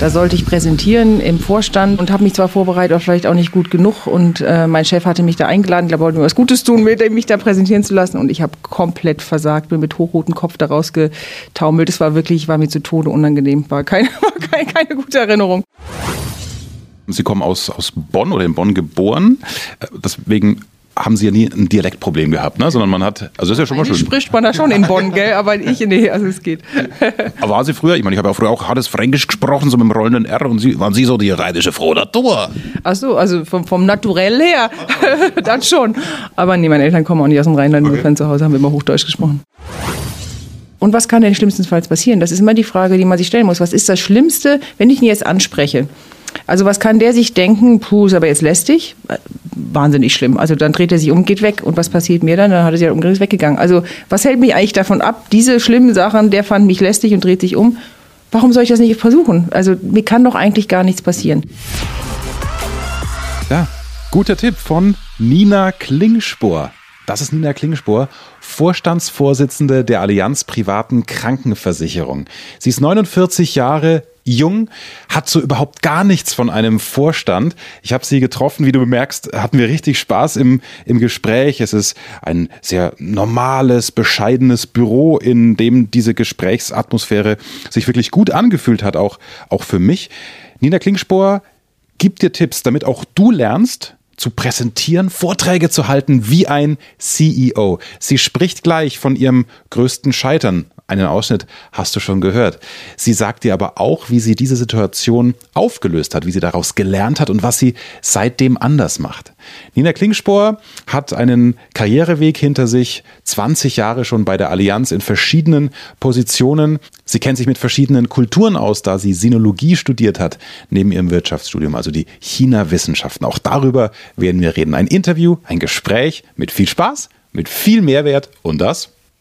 Da sollte ich präsentieren im Vorstand und habe mich zwar vorbereitet, aber vielleicht auch nicht gut genug. Und äh, mein Chef hatte mich da eingeladen, glaube, wollte mir was Gutes tun, mich da präsentieren zu lassen. Und ich habe komplett versagt, bin mit hochrotem Kopf da rausgetaumelt. Es war wirklich, war mir zu Tode unangenehm, war keine, war keine, keine gute Erinnerung. Sie kommen aus, aus Bonn oder in Bonn geboren. Äh, deswegen haben sie ja nie ein Dialektproblem gehabt, ne? sondern man hat, also das ist ja schon mal schön. spricht man da schon in Bonn, gell? aber ich, nee, also es geht. Aber waren Sie früher, ich meine, ich habe ja früher auch hartes Fränkisch gesprochen, so mit dem rollenden R und Sie, waren Sie so die rheinische frohe Natur? Ach so, also vom, vom Naturell her, das schon. Aber nee, meine Eltern kommen auch nicht aus dem Rheinland, okay. insofern zu Hause haben wir immer Hochdeutsch gesprochen. Und was kann denn schlimmstenfalls passieren? Das ist immer die Frage, die man sich stellen muss. Was ist das Schlimmste, wenn ich ihn jetzt anspreche? Also was kann der sich denken, puh, ist aber jetzt lästig? Wahnsinnig schlimm. Also dann dreht er sich um, geht weg. Und was passiert mir dann? Dann hat er sich halt umgedreht, weggegangen. Also was hält mich eigentlich davon ab, diese schlimmen Sachen, der fand mich lästig und dreht sich um. Warum soll ich das nicht versuchen? Also mir kann doch eigentlich gar nichts passieren. Ja, guter Tipp von Nina Klingspor. Das ist Nina Klingspor, Vorstandsvorsitzende der Allianz Privaten Krankenversicherung. Sie ist 49 Jahre jung, hat so überhaupt gar nichts von einem Vorstand. Ich habe sie getroffen, wie du bemerkst, hatten wir richtig Spaß im, im Gespräch. Es ist ein sehr normales, bescheidenes Büro, in dem diese Gesprächsatmosphäre sich wirklich gut angefühlt hat, auch, auch für mich. Nina Klingspor gibt dir Tipps, damit auch du lernst, zu präsentieren, Vorträge zu halten wie ein CEO. Sie spricht gleich von ihrem größten Scheitern einen Ausschnitt hast du schon gehört. Sie sagt dir aber auch, wie sie diese Situation aufgelöst hat, wie sie daraus gelernt hat und was sie seitdem anders macht. Nina Klingspor hat einen Karriereweg hinter sich, 20 Jahre schon bei der Allianz in verschiedenen Positionen. Sie kennt sich mit verschiedenen Kulturen aus, da sie Sinologie studiert hat, neben ihrem Wirtschaftsstudium, also die China-Wissenschaften. Auch darüber werden wir reden. Ein Interview, ein Gespräch mit viel Spaß, mit viel Mehrwert und das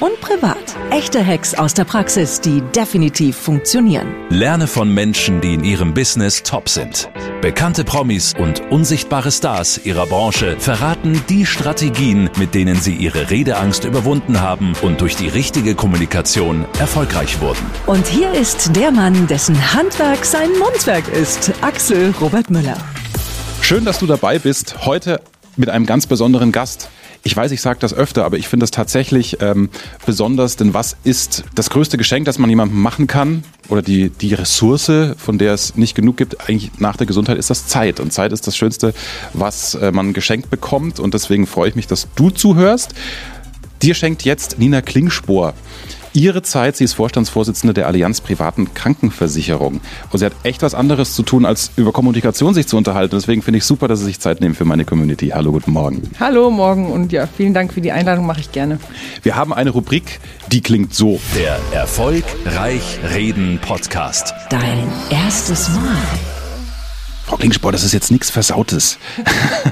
und privat. Echte Hacks aus der Praxis, die definitiv funktionieren. Lerne von Menschen, die in ihrem Business top sind. Bekannte Promis und unsichtbare Stars ihrer Branche verraten die Strategien, mit denen sie ihre Redeangst überwunden haben und durch die richtige Kommunikation erfolgreich wurden. Und hier ist der Mann, dessen Handwerk sein Mundwerk ist, Axel Robert Müller. Schön, dass du dabei bist. Heute mit einem ganz besonderen Gast. Ich weiß, ich sage das öfter, aber ich finde es tatsächlich ähm, besonders, denn was ist das größte Geschenk, das man jemandem machen kann? Oder die, die Ressource, von der es nicht genug gibt, eigentlich nach der Gesundheit, ist das Zeit. Und Zeit ist das Schönste, was äh, man geschenkt bekommt. Und deswegen freue ich mich, dass du zuhörst. Dir schenkt jetzt Nina Klingspor ihre Zeit. Sie ist Vorstandsvorsitzende der Allianz Privaten Krankenversicherung. Und sie hat echt was anderes zu tun, als über Kommunikation sich zu unterhalten. Deswegen finde ich super, dass Sie sich Zeit nehmen für meine Community. Hallo, guten Morgen. Hallo, morgen und ja, vielen Dank für die Einladung, mache ich gerne. Wir haben eine Rubrik, die klingt so. Der Erfolg Reich Reden Podcast. Dein erstes Mal. Frau Klingspor, das ist jetzt nichts Versautes.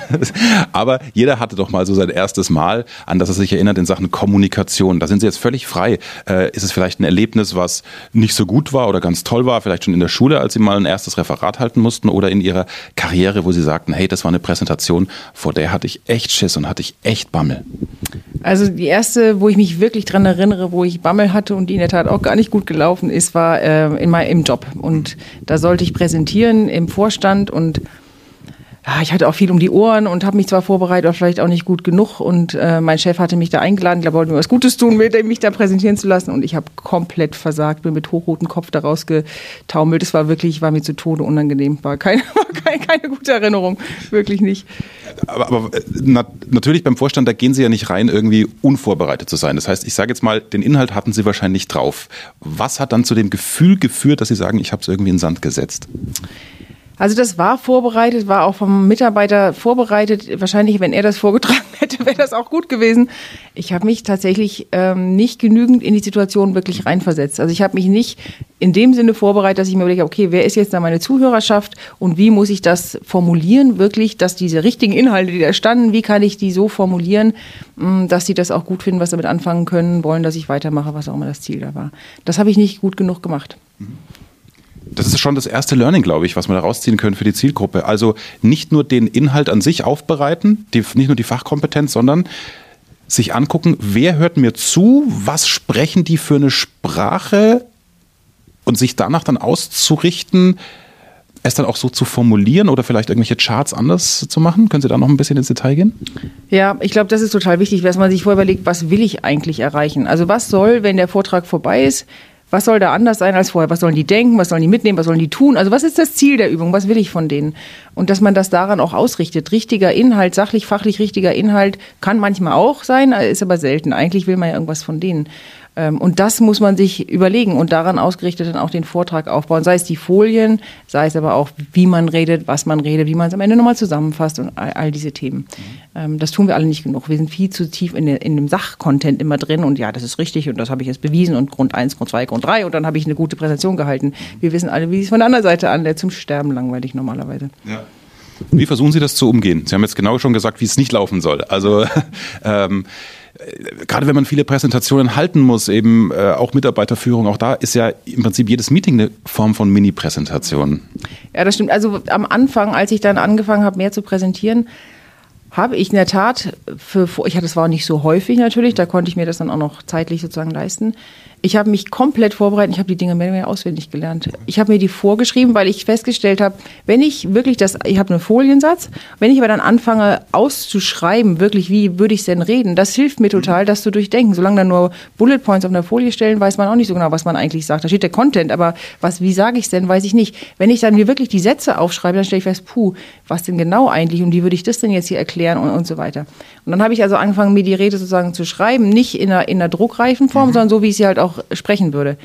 Aber jeder hatte doch mal so sein erstes Mal, an das er sich erinnert in Sachen Kommunikation. Da sind Sie jetzt völlig frei. Äh, ist es vielleicht ein Erlebnis, was nicht so gut war oder ganz toll war, vielleicht schon in der Schule, als Sie mal ein erstes Referat halten mussten oder in Ihrer Karriere, wo Sie sagten, hey, das war eine Präsentation, vor der hatte ich echt Schiss und hatte ich echt Bammel? Also die erste, wo ich mich wirklich dran erinnere, wo ich Bammel hatte und die in der Tat auch gar nicht gut gelaufen ist, war äh, in meinem im Job. Und da sollte ich präsentieren im Vorstand und ja, ich hatte auch viel um die Ohren und habe mich zwar vorbereitet, aber vielleicht auch nicht gut genug. Und äh, mein Chef hatte mich da eingeladen, glaube, wollte mir was Gutes tun, mich da präsentieren zu lassen. Und ich habe komplett versagt, bin mit hochrotem Kopf da rausgetaumelt. Es war wirklich, war mir zu Tode unangenehm. War keine, war keine, keine gute Erinnerung, wirklich nicht. Aber, aber äh, na, natürlich beim Vorstand, da gehen Sie ja nicht rein, irgendwie unvorbereitet zu sein. Das heißt, ich sage jetzt mal, den Inhalt hatten Sie wahrscheinlich drauf. Was hat dann zu dem Gefühl geführt, dass Sie sagen, ich habe es irgendwie in den Sand gesetzt? Also das war vorbereitet, war auch vom Mitarbeiter vorbereitet. Wahrscheinlich, wenn er das vorgetragen hätte, wäre das auch gut gewesen. Ich habe mich tatsächlich ähm, nicht genügend in die Situation wirklich reinversetzt. Also ich habe mich nicht in dem Sinne vorbereitet, dass ich mir überlege, okay, wer ist jetzt da meine Zuhörerschaft und wie muss ich das formulieren, wirklich, dass diese richtigen Inhalte, die da standen, wie kann ich die so formulieren, mm, dass sie das auch gut finden, was damit anfangen können, wollen, dass ich weitermache, was auch immer das Ziel da war. Das habe ich nicht gut genug gemacht. Das ist schon das erste Learning, glaube ich, was wir da rausziehen können für die Zielgruppe. Also nicht nur den Inhalt an sich aufbereiten, die, nicht nur die Fachkompetenz, sondern sich angucken, wer hört mir zu, was sprechen die für eine Sprache und sich danach dann auszurichten, es dann auch so zu formulieren oder vielleicht irgendwelche Charts anders zu machen? Können Sie da noch ein bisschen ins Detail gehen? Ja, ich glaube, das ist total wichtig, dass man sich vorher überlegt, was will ich eigentlich erreichen? Also was soll, wenn der Vortrag vorbei ist, was soll da anders sein als vorher? Was sollen die denken? Was sollen die mitnehmen? Was sollen die tun? Also was ist das Ziel der Übung? Was will ich von denen? Und dass man das daran auch ausrichtet. Richtiger Inhalt, sachlich, fachlich richtiger Inhalt kann manchmal auch sein, ist aber selten. Eigentlich will man ja irgendwas von denen. Ähm, und das muss man sich überlegen und daran ausgerichtet dann auch den Vortrag aufbauen. Sei es die Folien, sei es aber auch, wie man redet, was man redet, wie man es am Ende nochmal zusammenfasst und all, all diese Themen. Mhm. Das tun wir alle nicht genug. Wir sind viel zu tief in, in dem Sachcontent immer drin und ja, das ist richtig und das habe ich jetzt bewiesen und Grund 1, Grund 2, Grund 3 und dann habe ich eine gute Präsentation gehalten. Mhm. Wir wissen alle, wie es von der anderen Seite an, der zum Sterben langweilig normalerweise. Ja. Wie versuchen Sie das zu umgehen? Sie haben jetzt genau schon gesagt, wie es nicht laufen soll. Also ähm, gerade wenn man viele Präsentationen halten muss, eben äh, auch Mitarbeiterführung, auch da ist ja im Prinzip jedes Meeting eine Form von Mini-Präsentation. Ja, das stimmt. Also am Anfang, als ich dann angefangen habe, mehr zu präsentieren, habe ich in der Tat für, ich hatte, das war nicht so häufig natürlich, da konnte ich mir das dann auch noch zeitlich sozusagen leisten. Ich habe mich komplett vorbereitet, ich habe die Dinge mehr, mehr auswendig gelernt. Ich habe mir die vorgeschrieben, weil ich festgestellt habe, wenn ich wirklich das, ich habe einen Foliensatz, wenn ich aber dann anfange auszuschreiben, wirklich, wie würde ich es denn reden, das hilft mir total, das zu durchdenken. Solange da nur Bullet Points auf einer Folie stellen, weiß man auch nicht so genau, was man eigentlich sagt. Da steht der Content, aber was, wie sage ich es denn, weiß ich nicht. Wenn ich dann mir wirklich die Sätze aufschreibe, dann stelle ich fest, puh, was denn genau eigentlich und wie würde ich das denn jetzt hier erklären und, und so weiter. Und dann habe ich also angefangen, mir die Rede sozusagen zu schreiben, nicht in einer, in einer druckreifen Form, mhm. sondern so, wie ich sie halt auch auch sprechen würde.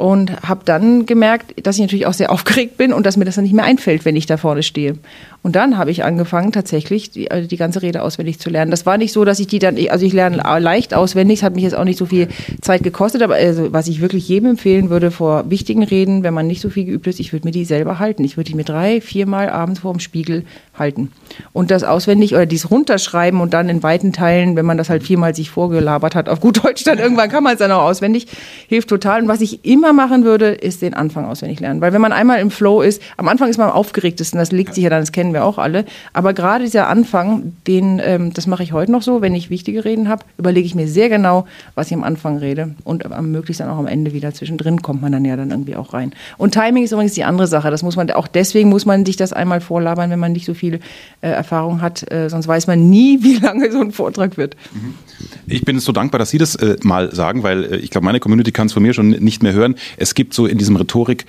Und habe dann gemerkt, dass ich natürlich auch sehr aufgeregt bin und dass mir das dann nicht mehr einfällt, wenn ich da vorne stehe. Und dann habe ich angefangen, tatsächlich die, also die ganze Rede auswendig zu lernen. Das war nicht so, dass ich die dann, also ich lerne leicht auswendig, es hat mich jetzt auch nicht so viel Zeit gekostet, aber also, was ich wirklich jedem empfehlen würde vor wichtigen Reden, wenn man nicht so viel geübt ist, ich würde mir die selber halten. Ich würde die mir drei, viermal abends vor dem Spiegel halten. Und das auswendig oder dies runterschreiben und dann in weiten Teilen, wenn man das halt viermal sich vorgelabert hat, auf gut Deutsch, dann irgendwann kann man es dann auch auswendig, hilft total. Und was ich immer machen würde, ist den Anfang auswendig lernen. Weil wenn man einmal im Flow ist, am Anfang ist man am aufgeregtesten, das legt sich ja dann, das kennen kennen wir auch alle. Aber gerade dieser Anfang, den, ähm, das mache ich heute noch so, wenn ich wichtige Reden habe, überlege ich mir sehr genau, was ich am Anfang rede. Und am möglichst dann auch am Ende wieder zwischendrin kommt man dann ja dann irgendwie auch rein. Und Timing ist übrigens die andere Sache. Das muss man, auch deswegen muss man sich das einmal vorlabern, wenn man nicht so viel äh, Erfahrung hat. Äh, sonst weiß man nie, wie lange so ein Vortrag wird. Mhm. Ich bin so dankbar, dass Sie das äh, mal sagen, weil äh, ich glaube, meine Community kann es von mir schon nicht mehr hören. Es gibt so in diesem Rhetorik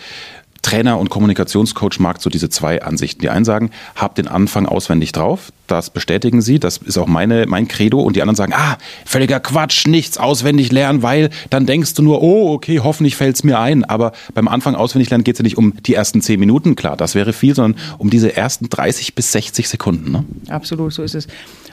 Trainer und Kommunikationscoach mag so diese zwei Ansichten. Die einen sagen, hab den Anfang auswendig drauf, das bestätigen sie, das ist auch meine, mein Credo. Und die anderen sagen, ah, völliger Quatsch, nichts auswendig lernen, weil dann denkst du nur, oh, okay, hoffentlich fällt's mir ein. Aber beim Anfang auswendig lernen geht's ja nicht um die ersten zehn Minuten, klar, das wäre viel, sondern um diese ersten 30 bis 60 Sekunden. Ne? Absolut, so ist es.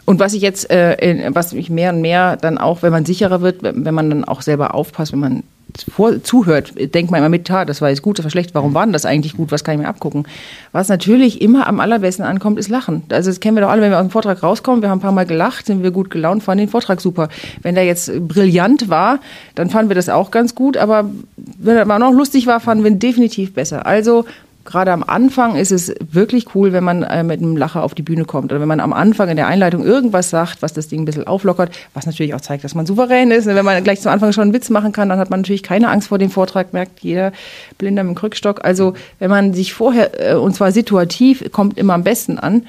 Und was ich jetzt, äh, was mich mehr und mehr dann auch, wenn man sicherer wird, wenn man dann auch selber aufpasst, wenn man vor, zuhört, denkt man immer mit, das war jetzt gut, das war schlecht, warum war denn das eigentlich gut, was kann ich mir abgucken? Was natürlich immer am allerbesten ankommt, ist Lachen. Also das kennen wir doch alle, wenn wir aus dem Vortrag rauskommen, wir haben ein paar Mal gelacht, sind wir gut gelaunt, fanden den Vortrag super. Wenn der jetzt brillant war, dann fanden wir das auch ganz gut, aber wenn er noch lustig war, fanden wir ihn definitiv besser. Also gerade am Anfang ist es wirklich cool, wenn man äh, mit einem Lacher auf die Bühne kommt oder wenn man am Anfang in der Einleitung irgendwas sagt, was das Ding ein bisschen auflockert, was natürlich auch zeigt, dass man souverän ist. Wenn man gleich zum Anfang schon einen Witz machen kann, dann hat man natürlich keine Angst vor dem Vortrag, merkt jeder Blinder mit dem Krückstock. Also wenn man sich vorher, äh, und zwar situativ, kommt immer am besten an,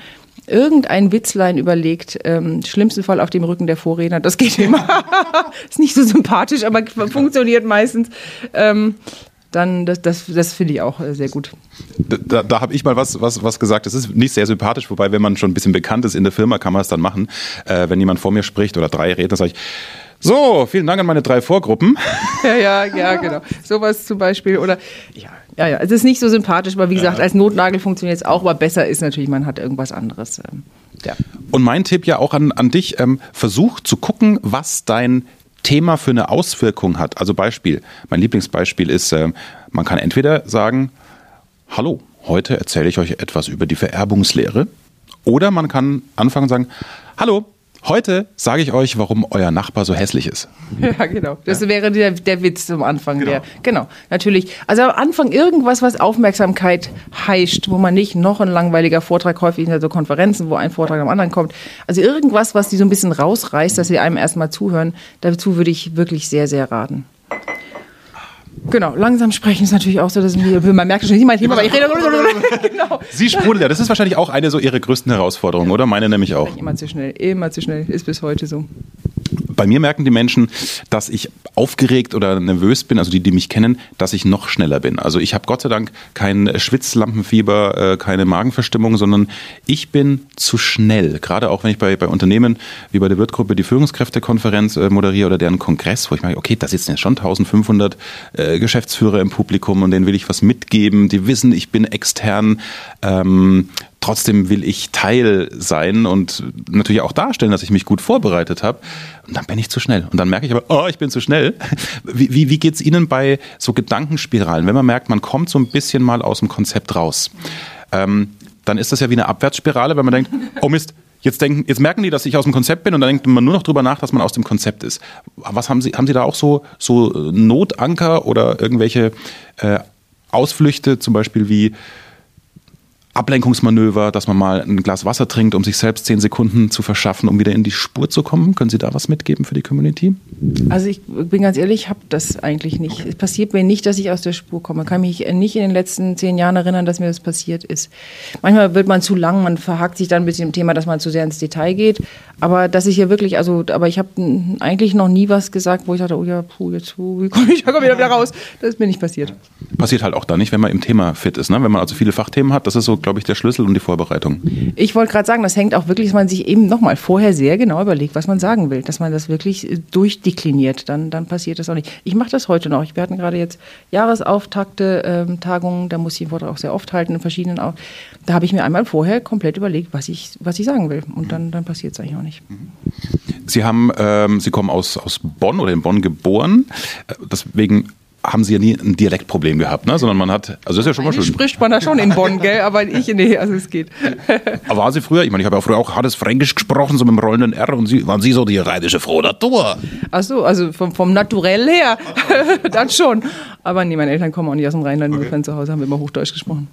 irgendein Witzlein überlegt, ähm, schlimmsten Fall auf dem Rücken der Vorredner, das geht immer. ist nicht so sympathisch, aber funktioniert meistens. Ähm, dann das, das, das finde ich auch äh, sehr gut. Da, da habe ich mal was, was, was gesagt. Das ist nicht sehr sympathisch, wobei, wenn man schon ein bisschen bekannt ist in der Firma, kann man es dann machen. Äh, wenn jemand vor mir spricht oder drei Redner, sage ich, So, vielen Dank an meine drei Vorgruppen. Ja, ja, ja, genau. Sowas zum Beispiel. Oder ja, ja, ja. Es ist nicht so sympathisch, aber wie gesagt, als Notnagel funktioniert es auch, aber besser ist natürlich, man hat irgendwas anderes. Ähm, ja. Und mein Tipp ja auch an, an dich, ähm, versuch zu gucken, was dein Thema für eine Auswirkung hat. Also Beispiel, mein Lieblingsbeispiel ist, äh, man kann entweder sagen, hallo, heute erzähle ich euch etwas über die Vererbungslehre. Oder man kann anfangen und sagen, hallo, Heute sage ich euch, warum euer Nachbar so hässlich ist. Ja, genau. Das wäre der, der Witz zum Anfang. Genau. Der, genau, natürlich. Also am Anfang irgendwas, was Aufmerksamkeit heischt, wo man nicht noch ein langweiliger Vortrag, häufig in so Konferenzen, wo ein Vortrag am anderen kommt. Also irgendwas, was die so ein bisschen rausreißt, dass sie einem erstmal zuhören. Dazu würde ich wirklich sehr, sehr raten. Genau, langsam sprechen ist natürlich auch so, dass man merkt schon mein Thema, aber ich rede. genau. Sie sprudeln ja. Das ist wahrscheinlich auch eine so Ihre größten Herausforderungen, oder? Meine nämlich auch. Immer zu schnell, immer zu schnell. Ist bis heute so bei mir merken die Menschen, dass ich aufgeregt oder nervös bin, also die, die mich kennen, dass ich noch schneller bin. Also ich habe Gott sei Dank kein Schwitzlampenfieber, äh, keine Magenverstimmung, sondern ich bin zu schnell. Gerade auch wenn ich bei, bei Unternehmen wie bei der Wirtgruppe die Führungskräftekonferenz äh, moderiere oder deren Kongress, wo ich merke, okay, da sitzen jetzt schon 1500 äh, Geschäftsführer im Publikum und denen will ich was mitgeben. Die wissen, ich bin extern. Ähm, trotzdem will ich Teil sein und natürlich auch darstellen, dass ich mich gut vorbereitet habe. Und dann bin ich zu schnell. Und dann merke ich aber, oh, ich bin zu schnell. Wie, wie, wie geht es Ihnen bei so Gedankenspiralen, wenn man merkt, man kommt so ein bisschen mal aus dem Konzept raus? Ähm, dann ist das ja wie eine Abwärtsspirale, wenn man denkt, oh Mist, Jetzt, denken, jetzt merken die, dass ich aus dem Konzept bin und dann denkt man nur noch drüber nach, dass man aus dem Konzept ist. Was haben Sie, haben Sie da auch so, so Notanker oder irgendwelche äh, Ausflüchte, zum Beispiel wie Ablenkungsmanöver, dass man mal ein Glas Wasser trinkt, um sich selbst zehn Sekunden zu verschaffen, um wieder in die Spur zu kommen. Können Sie da was mitgeben für die Community? Also ich bin ganz ehrlich, ich habe das eigentlich nicht. Es passiert mir nicht, dass ich aus der Spur komme. Ich kann mich nicht in den letzten zehn Jahren erinnern, dass mir das passiert ist. Manchmal wird man zu lang, man verhakt sich dann ein bisschen im Thema, dass man zu sehr ins Detail geht. Aber dass ich hier wirklich, also, aber ich habe eigentlich noch nie was gesagt, wo ich dachte, oh ja, puh, jetzt, wie komme ich da wieder, wieder raus? Das ist mir nicht passiert. Passiert halt auch da nicht, wenn man im Thema fit ist. Ne? Wenn man also viele Fachthemen hat, das ist so, glaube ich, der Schlüssel und die Vorbereitung. Ich wollte gerade sagen, das hängt auch wirklich, dass man sich eben nochmal vorher sehr genau überlegt, was man sagen will. Dass man das wirklich äh, durchdekliniert, dann, dann passiert das auch nicht. Ich mache das heute noch. Wir hatten gerade jetzt Jahresauftakte, ähm, Tagungen, da muss ich den Vortrag auch sehr oft halten, in verschiedenen auch. Da habe ich mir einmal vorher komplett überlegt, was ich, was ich sagen will. Und dann, dann passiert es eigentlich auch nicht. Sie haben, ähm, Sie kommen aus, aus Bonn oder in Bonn geboren. Äh, deswegen haben sie ja nie ein Dialektproblem gehabt, ne? sondern man hat, also das ist ja schon mal schön. spricht man da schon in Bonn, gell? aber ich, nee, also es geht. Aber waren Sie früher, ich meine, ich habe ja früher auch hartes Fränkisch gesprochen, so mit dem rollenden R und Sie, waren Sie so die rheinische Frau Natur? Ach so, also vom, vom Naturell her, dann schon. Aber nee, meine Eltern kommen auch nicht aus dem Rheinland, okay. insofern zu Hause haben wir immer Hochdeutsch gesprochen.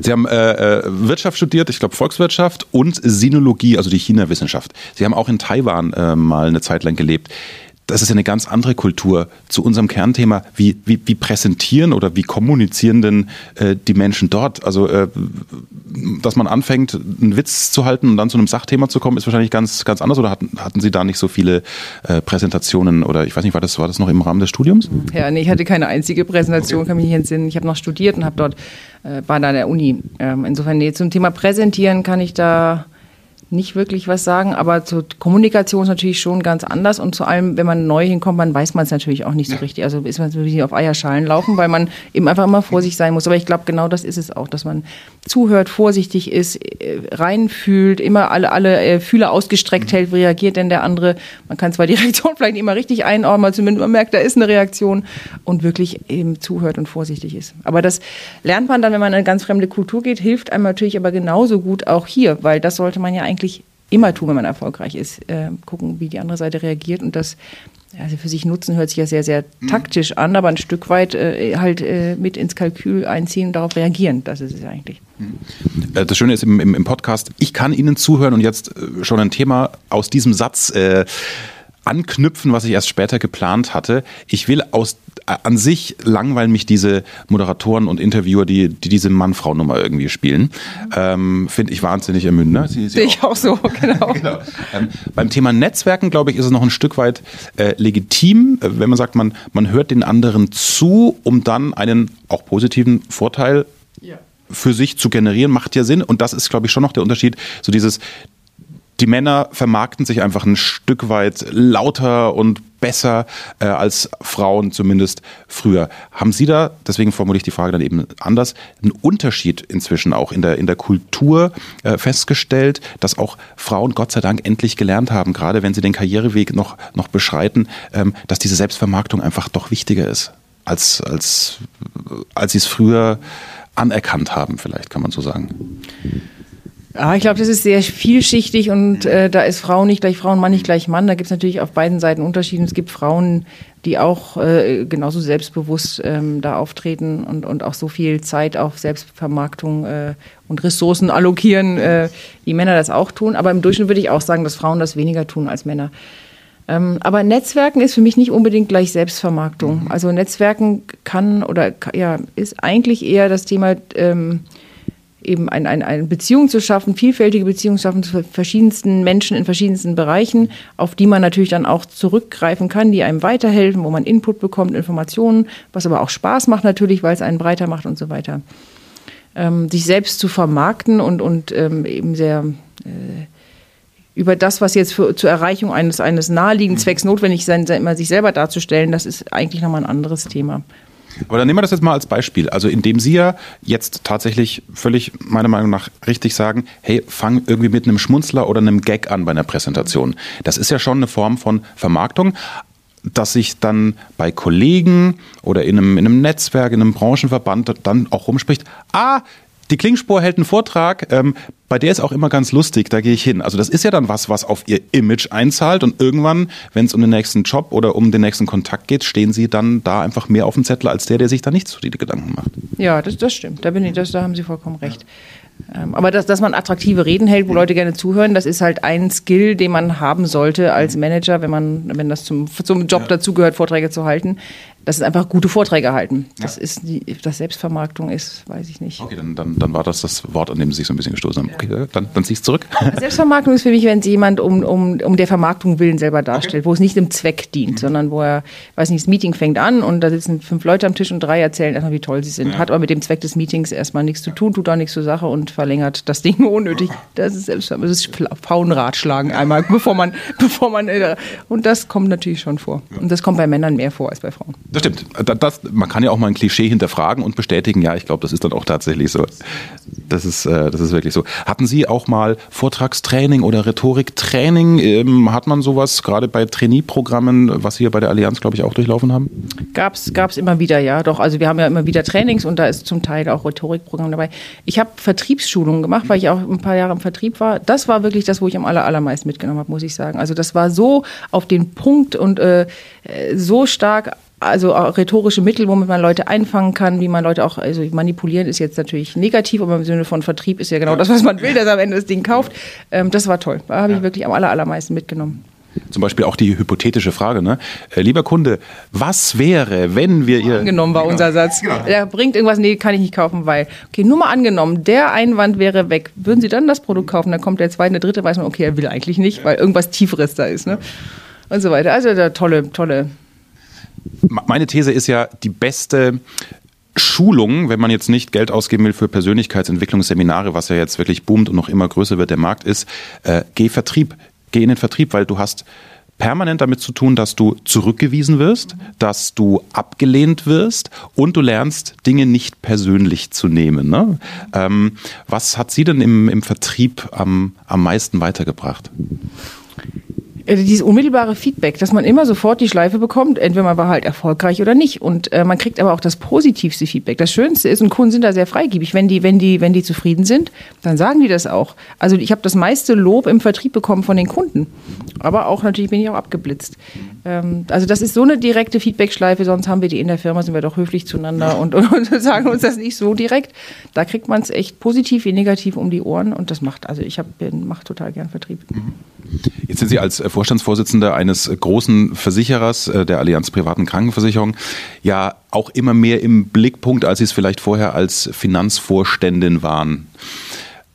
Sie haben äh, äh, Wirtschaft studiert, ich glaube Volkswirtschaft und Sinologie, also die China-Wissenschaft. Sie haben auch in Taiwan äh, mal eine Zeit lang gelebt das ist ja eine ganz andere Kultur zu unserem Kernthema. Wie, wie, wie präsentieren oder wie kommunizieren denn äh, die Menschen dort? Also, äh, dass man anfängt, einen Witz zu halten und dann zu einem Sachthema zu kommen, ist wahrscheinlich ganz, ganz anders. Oder hatten, hatten Sie da nicht so viele äh, Präsentationen? Oder ich weiß nicht, war das, war das noch im Rahmen des Studiums? Ja, nee, ich hatte keine einzige Präsentation, okay. kann mich nicht entsinnen. Ich habe noch studiert und habe dort, äh, war da an der Uni. Ähm, insofern, nee, zum Thema Präsentieren kann ich da nicht wirklich was sagen, aber zur Kommunikation ist natürlich schon ganz anders und vor allem, wenn man neu hinkommt, man weiß man es natürlich auch nicht so richtig. Also ist man so wie auf Eierschalen laufen, weil man eben einfach immer vorsichtig sein muss. Aber ich glaube, genau das ist es auch, dass man zuhört, vorsichtig ist, äh, reinfühlt, immer alle, alle äh, Fühler ausgestreckt hält, wie reagiert denn der andere. Man kann zwar die Reaktion vielleicht nicht immer richtig einordnen, aber zumindest man merkt, da ist eine Reaktion und wirklich eben zuhört und vorsichtig ist. Aber das lernt man dann, wenn man in eine ganz fremde Kultur geht, hilft einem natürlich aber genauso gut auch hier, weil das sollte man ja eigentlich eigentlich immer tun, wenn man erfolgreich ist. Äh, gucken, wie die andere Seite reagiert und das also für sich nutzen hört sich ja sehr, sehr mhm. taktisch an, aber ein Stück weit äh, halt äh, mit ins Kalkül einziehen und darauf reagieren. Das ist es eigentlich. Mhm. Äh, das Schöne ist im, im, im, Podcast, ich kann Ihnen zuhören und jetzt äh, schon ein Thema aus diesem Satz äh, anknüpfen, was ich erst später geplant hatte. Ich will aus an sich langweilen mich diese Moderatoren und Interviewer, die, die diese Mann-Frau-Nummer irgendwie spielen. Ähm, Finde ich wahnsinnig ermüdend. Ne? Sehe ich auch so, genau. genau. Ähm, beim Thema Netzwerken, glaube ich, ist es noch ein Stück weit äh, legitim, äh, wenn man sagt, man, man hört den anderen zu, um dann einen auch positiven Vorteil ja. für sich zu generieren, macht ja Sinn. Und das ist, glaube ich, schon noch der Unterschied. So dieses, die Männer vermarkten sich einfach ein Stück weit lauter und besser äh, als Frauen zumindest früher. Haben Sie da, deswegen formuliere ich die Frage dann eben anders, einen Unterschied inzwischen auch in der, in der Kultur äh, festgestellt, dass auch Frauen Gott sei Dank endlich gelernt haben, gerade wenn sie den Karriereweg noch, noch beschreiten, ähm, dass diese Selbstvermarktung einfach doch wichtiger ist, als, als, als sie es früher anerkannt haben, vielleicht kann man so sagen. Ja, ich glaube, das ist sehr vielschichtig und äh, da ist Frau nicht gleich Frau und Mann nicht gleich Mann. Da gibt es natürlich auf beiden Seiten Unterschiede. Es gibt Frauen, die auch äh, genauso selbstbewusst ähm, da auftreten und, und auch so viel Zeit auf Selbstvermarktung äh, und Ressourcen allokieren, äh, wie Männer das auch tun. Aber im Durchschnitt würde ich auch sagen, dass Frauen das weniger tun als Männer. Ähm, aber Netzwerken ist für mich nicht unbedingt gleich Selbstvermarktung. Also Netzwerken kann oder ja, ist eigentlich eher das Thema, ähm, eben ein, ein, eine Beziehung zu schaffen, vielfältige Beziehungen zu schaffen zu verschiedensten Menschen in verschiedensten Bereichen, auf die man natürlich dann auch zurückgreifen kann, die einem weiterhelfen, wo man Input bekommt, Informationen, was aber auch Spaß macht natürlich, weil es einen breiter macht und so weiter. Ähm, sich selbst zu vermarkten und, und ähm, eben sehr äh, über das, was jetzt für, zur Erreichung eines, eines naheliegenden Zwecks notwendig sein, immer sich selber darzustellen, das ist eigentlich nochmal ein anderes Thema. Aber dann nehmen wir das jetzt mal als Beispiel. Also indem Sie ja jetzt tatsächlich völlig meiner Meinung nach richtig sagen, hey, fang irgendwie mit einem Schmunzler oder einem Gag an bei einer Präsentation. Das ist ja schon eine Form von Vermarktung dass sich dann bei Kollegen oder in einem, in einem Netzwerk, in einem Branchenverband dann auch rumspricht, ah, die Klingspur hält einen Vortrag, ähm, bei der ist auch immer ganz lustig, da gehe ich hin. Also das ist ja dann was, was auf ihr Image einzahlt und irgendwann, wenn es um den nächsten Job oder um den nächsten Kontakt geht, stehen sie dann da einfach mehr auf dem Zettel als der, der sich da nicht so die Gedanken macht. Ja, das, das stimmt. Da bin ich, das, da haben Sie vollkommen recht. Ähm, aber dass, dass man attraktive Reden hält, wo Leute gerne zuhören, das ist halt ein Skill, den man haben sollte als Manager, wenn man, wenn das zum, zum Job ja. dazugehört, Vorträge zu halten das ist einfach gute Vorträge halten. Das ja. ist die, das Selbstvermarktung ist, weiß ich nicht. Okay, dann, dann, dann war das das Wort, an dem Sie sich so ein bisschen gestoßen haben. Okay, dann, dann zieh ich zurück. Selbstvermarktung ist für mich, wenn es jemand um, um, um der Vermarktung willen selber darstellt, okay. wo es nicht dem Zweck dient, mhm. sondern wo er, weiß nicht, das Meeting fängt an und da sitzen fünf Leute am Tisch und drei erzählen erstmal, wie toll sie sind. Ja. Hat aber mit dem Zweck des Meetings erstmal nichts zu tun, tut auch nichts zur Sache und verlängert das Ding unnötig. Das ist Selbstvermarktung. Das ist Pfauenratschlagen einmal, bevor man, bevor man, äh, und das kommt natürlich schon vor. Und das kommt bei Männern mehr vor als bei Frauen. Das stimmt. Das man kann ja auch mal ein Klischee hinterfragen und bestätigen, ja, ich glaube, das ist dann auch tatsächlich so. Das ist, äh, das ist wirklich so. Hatten Sie auch mal Vortragstraining oder Rhetoriktraining? Ähm, hat man sowas gerade bei Trainee-Programmen, was Sie hier bei der Allianz, glaube ich, auch durchlaufen haben? Gab es immer wieder, ja. Doch, also wir haben ja immer wieder Trainings und da ist zum Teil auch Rhetorikprogramm dabei. Ich habe Vertriebsschulungen gemacht, weil ich auch ein paar Jahre im Vertrieb war. Das war wirklich das, wo ich am aller, allermeisten mitgenommen habe, muss ich sagen. Also das war so auf den Punkt und äh, so stark also rhetorische Mittel, womit man Leute einfangen kann, wie man Leute auch, also manipulieren ist jetzt natürlich negativ, aber im Sinne von Vertrieb ist ja genau das, was man will, dass er am Ende das Ding kauft. Ähm, das war toll. Da habe ich wirklich am aller, allermeisten mitgenommen. Zum Beispiel auch die hypothetische Frage, ne? Äh, lieber Kunde, was wäre, wenn wir ihr. Angenommen war unser Satz. Genau. Der bringt irgendwas, nee, kann ich nicht kaufen, weil. Okay, nur mal angenommen, der Einwand wäre weg. Würden Sie dann das Produkt kaufen? Dann kommt der zweite, der dritte, weiß man, okay, er will eigentlich nicht, weil irgendwas Tieferes da ist, ne? Und so weiter. Also da tolle, tolle meine These ist ja, die beste Schulung, wenn man jetzt nicht Geld ausgeben will für Persönlichkeitsentwicklungsseminare, was ja jetzt wirklich boomt und noch immer größer wird, der Markt ist, äh, geh Vertrieb, geh in den Vertrieb, weil du hast permanent damit zu tun, dass du zurückgewiesen wirst, dass du abgelehnt wirst und du lernst, Dinge nicht persönlich zu nehmen. Ne? Ähm, was hat Sie denn im, im Vertrieb am, am meisten weitergebracht? Äh, dieses unmittelbare Feedback, dass man immer sofort die Schleife bekommt, entweder man war halt erfolgreich oder nicht. Und äh, man kriegt aber auch das positivste Feedback. Das Schönste ist, und Kunden sind da sehr freigebig. Wenn die, wenn die, wenn die zufrieden sind, dann sagen die das auch. Also ich habe das meiste Lob im Vertrieb bekommen von den Kunden. Aber auch natürlich bin ich auch abgeblitzt. Ähm, also das ist so eine direkte Feedback-Schleife, sonst haben wir die in der Firma, sind wir doch höflich zueinander und, und, und sagen uns das nicht so direkt. Da kriegt man es echt positiv wie negativ um die Ohren und das macht, also ich mache total gern Vertrieb. Jetzt sind Sie als äh, Vorstandsvorsitzender eines großen Versicherers äh, der Allianz Privaten Krankenversicherung ja auch immer mehr im Blickpunkt, als Sie es vielleicht vorher als Finanzvorständin waren.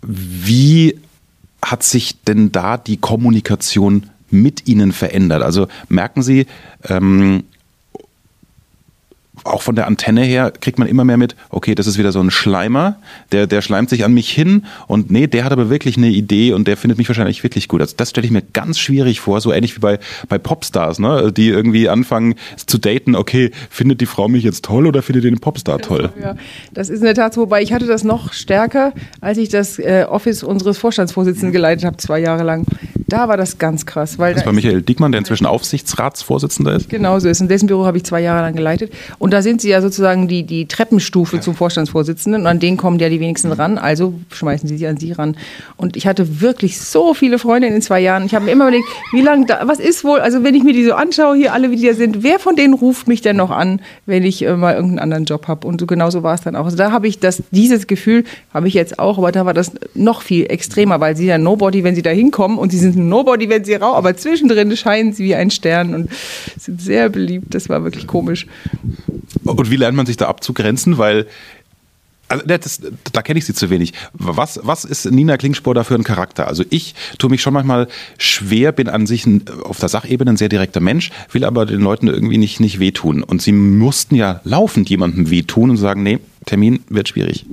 Wie hat sich denn da die Kommunikation mit Ihnen verändert? Also merken Sie, ähm, auch von der Antenne her kriegt man immer mehr mit, okay, das ist wieder so ein Schleimer, der, der schleimt sich an mich hin und nee, der hat aber wirklich eine Idee und der findet mich wahrscheinlich wirklich gut. Also das stelle ich mir ganz schwierig vor, so ähnlich wie bei, bei Popstars, ne? die irgendwie anfangen zu daten, okay, findet die Frau mich jetzt toll oder findet den Popstar toll? Ja, das ist in der Tat so, wobei ich hatte das noch stärker, als ich das äh, Office unseres Vorstandsvorsitzenden geleitet habe, zwei Jahre lang. Da war das ganz krass. Weil das war Michael Diekmann, der inzwischen Aufsichtsratsvorsitzender ist? Genau so ist. In dessen Büro habe ich zwei Jahre lang geleitet. Und da sind sie ja sozusagen die, die Treppenstufe ja. zum Vorstandsvorsitzenden. Und an den kommen ja die wenigsten ran. Also schmeißen sie sie an sie ran. Und ich hatte wirklich so viele Freunde in den zwei Jahren. Ich habe mir immer überlegt, wie lange da, was ist wohl, also wenn ich mir die so anschaue, hier alle, wie die da sind, wer von denen ruft mich denn noch an, wenn ich äh, mal irgendeinen anderen Job habe? Und so genauso war es dann auch. Also da habe ich das, dieses Gefühl habe ich jetzt auch, aber da war das noch viel extremer, weil sie ja Nobody, wenn sie da hinkommen und sie sind Nobody, wenn sie rau, aber zwischendrin scheinen sie wie ein Stern und sind sehr beliebt. Das war wirklich komisch. Und wie lernt man sich da abzugrenzen? Weil also das, da kenne ich sie zu wenig. Was, was ist Nina Klingspor da für ein Charakter? Also ich tue mich schon manchmal schwer, bin an sich ein, auf der Sachebene ein sehr direkter Mensch, will aber den Leuten irgendwie nicht, nicht wehtun. Und sie mussten ja laufend jemandem wehtun und sagen, nee, Termin wird schwierig.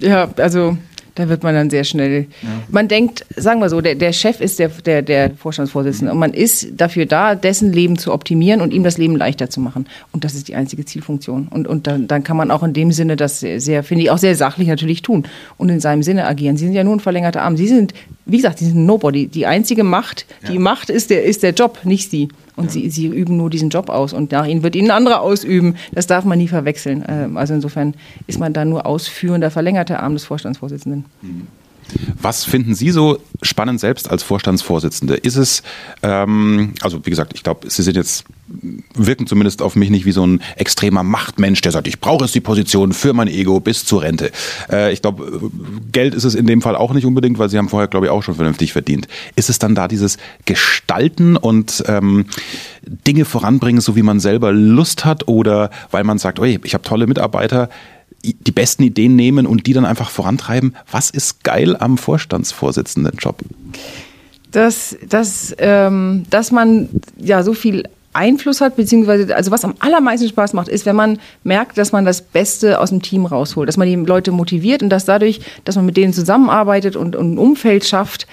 Ja, also da wird man dann sehr schnell. Ja. Man denkt, sagen wir so, der, der Chef ist der, der, der Vorstandsvorsitzende und man ist dafür da, dessen Leben zu optimieren und ihm das Leben leichter zu machen. Und das ist die einzige Zielfunktion. Und, und dann, dann kann man auch in dem Sinne das sehr, sehr finde ich, auch sehr sachlich natürlich tun und in seinem Sinne agieren. Sie sind ja nur ein verlängerter Arm. Sie sind, wie gesagt, Sie sind Nobody. Die einzige Macht, die ja. Macht ist der, ist der Job, nicht Sie. Und ja. sie, sie üben nur diesen Job aus und nach ihnen wird ihnen ein anderer ausüben. Das darf man nie verwechseln. Ähm, also insofern ist man da nur ausführender, verlängerter Arm des Vorstandsvorsitzenden. Mhm. Was finden Sie so spannend selbst als Vorstandsvorsitzende? Ist es, ähm, also wie gesagt, ich glaube, Sie sind jetzt, wirken zumindest auf mich nicht wie so ein extremer Machtmensch, der sagt, ich brauche jetzt die Position für mein Ego bis zur Rente. Äh, ich glaube, Geld ist es in dem Fall auch nicht unbedingt, weil Sie haben vorher, glaube ich, auch schon vernünftig verdient. Ist es dann da dieses Gestalten und ähm, Dinge voranbringen, so wie man selber Lust hat oder weil man sagt, oh, ich habe tolle Mitarbeiter, die besten Ideen nehmen und die dann einfach vorantreiben. Was ist geil am Vorstandsvorsitzenden-Job? Dass, dass, ähm, dass man ja so viel Einfluss hat, beziehungsweise, also was am allermeisten Spaß macht, ist, wenn man merkt, dass man das Beste aus dem Team rausholt, dass man die Leute motiviert und dass dadurch, dass man mit denen zusammenarbeitet und, und ein Umfeld schafft,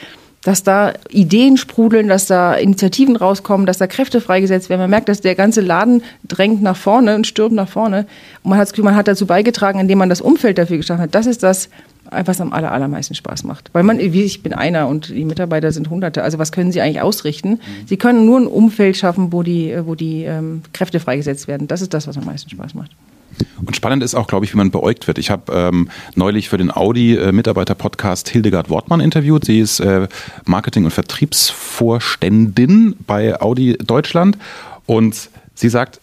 dass da Ideen sprudeln, dass da Initiativen rauskommen, dass da Kräfte freigesetzt werden. Man merkt, dass der ganze Laden drängt nach vorne und stürmt nach vorne. Und man hat man hat dazu beigetragen, indem man das Umfeld dafür geschaffen hat. Das ist das, was am aller, allermeisten Spaß macht. Weil man, wie ich bin einer und die Mitarbeiter sind Hunderte. Also was können sie eigentlich ausrichten? Mhm. Sie können nur ein Umfeld schaffen, wo die, wo die ähm, Kräfte freigesetzt werden. Das ist das, was am meisten Spaß macht. Und spannend ist auch, glaube ich, wie man beäugt wird. Ich habe ähm, neulich für den Audi-Mitarbeiter-Podcast Hildegard Wortmann interviewt. Sie ist äh, Marketing- und Vertriebsvorständin bei Audi Deutschland. Und sie sagt,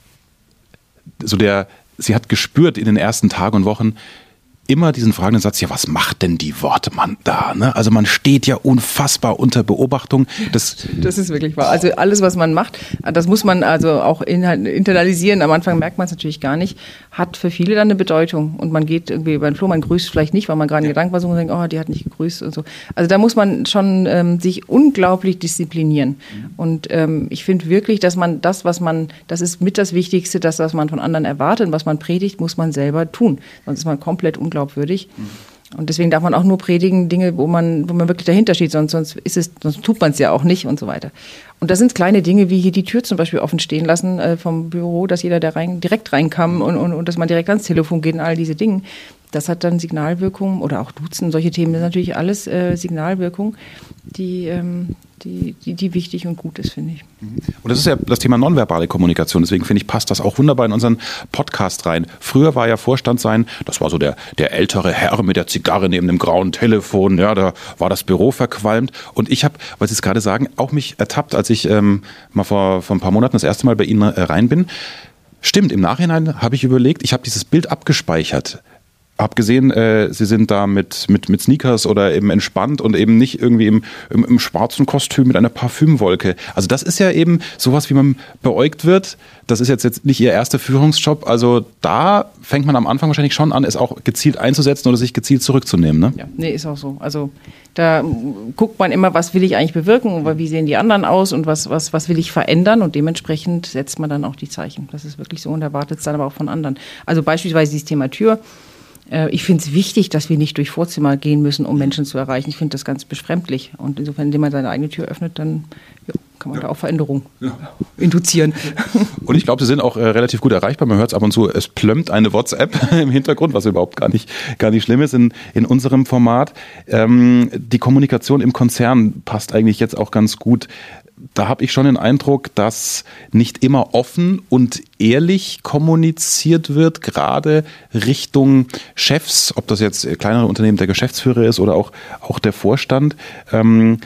so der, sie hat gespürt in den ersten Tagen und Wochen, immer diesen fragenden Satz, ja, was macht denn die Wortmann da? Ne? Also man steht ja unfassbar unter Beobachtung. Das, das ist wirklich wahr. Also alles, was man macht, das muss man also auch internalisieren. Am Anfang merkt man es natürlich gar nicht, hat für viele dann eine Bedeutung. Und man geht irgendwie über den Flur, man grüßt vielleicht nicht, weil man gerade in Gedanken versucht und denkt, oh, die hat nicht gegrüßt und so. Also da muss man schon ähm, sich unglaublich disziplinieren. Mhm. Und ähm, ich finde wirklich, dass man das, was man, das ist mit das Wichtigste, das, was man von anderen erwartet und was man predigt, muss man selber tun. Sonst ist man komplett unglaublich unglaubwürdig. Und deswegen darf man auch nur predigen Dinge, wo man, wo man wirklich dahinter steht, sonst, sonst ist es, sonst tut man es ja auch nicht und so weiter. Und das sind kleine Dinge, wie hier die Tür zum Beispiel offen stehen lassen äh, vom Büro, dass jeder da rein, direkt reinkam und, und, und dass man direkt ans Telefon geht und all diese Dinge. Das hat dann Signalwirkung oder auch Duzen, solche Themen, das ist natürlich alles äh, Signalwirkung, die, ähm, die, die, die wichtig und gut ist, finde ich. Und das ist ja das Thema nonverbale Kommunikation. Deswegen finde ich, passt das auch wunderbar in unseren Podcast rein. Früher war ja Vorstand sein, das war so der, der ältere Herr mit der Zigarre neben dem grauen Telefon. Ja, da war das Büro verqualmt. Und ich habe, weil Sie es gerade sagen, auch mich ertappt, als ich ähm, mal vor, vor ein paar Monaten das erste Mal bei Ihnen äh, rein bin. Stimmt, im Nachhinein habe ich überlegt, ich habe dieses Bild abgespeichert habe gesehen, äh, Sie sind da mit, mit, mit Sneakers oder eben entspannt und eben nicht irgendwie im, im, im schwarzen Kostüm mit einer Parfümwolke. Also das ist ja eben sowas, wie man beäugt wird. Das ist jetzt, jetzt nicht Ihr erster Führungsjob. Also da fängt man am Anfang wahrscheinlich schon an, es auch gezielt einzusetzen oder sich gezielt zurückzunehmen. Ne? Ja, nee, ist auch so. Also da guckt man immer, was will ich eigentlich bewirken wie sehen die anderen aus und was, was, was will ich verändern und dementsprechend setzt man dann auch die Zeichen. Das ist wirklich so und erwartet es dann aber auch von anderen. Also beispielsweise dieses Thema Tür. Äh, ich finde es wichtig, dass wir nicht durch Vorzimmer gehen müssen, um Menschen zu erreichen. Ich finde das ganz befremdlich. Und insofern, indem man seine eigene Tür öffnet, dann ja, kann man ja. da auch Veränderungen ja. induzieren. Und ich glaube, sie sind auch äh, relativ gut erreichbar. Man hört es ab und zu, es plömmt eine WhatsApp im Hintergrund, was überhaupt gar nicht, gar nicht schlimm ist in, in unserem Format. Ähm, die Kommunikation im Konzern passt eigentlich jetzt auch ganz gut da habe ich schon den Eindruck, dass nicht immer offen und ehrlich kommuniziert wird, gerade Richtung Chefs, ob das jetzt kleinere Unternehmen der Geschäftsführer ist oder auch, auch der Vorstand. Ähm,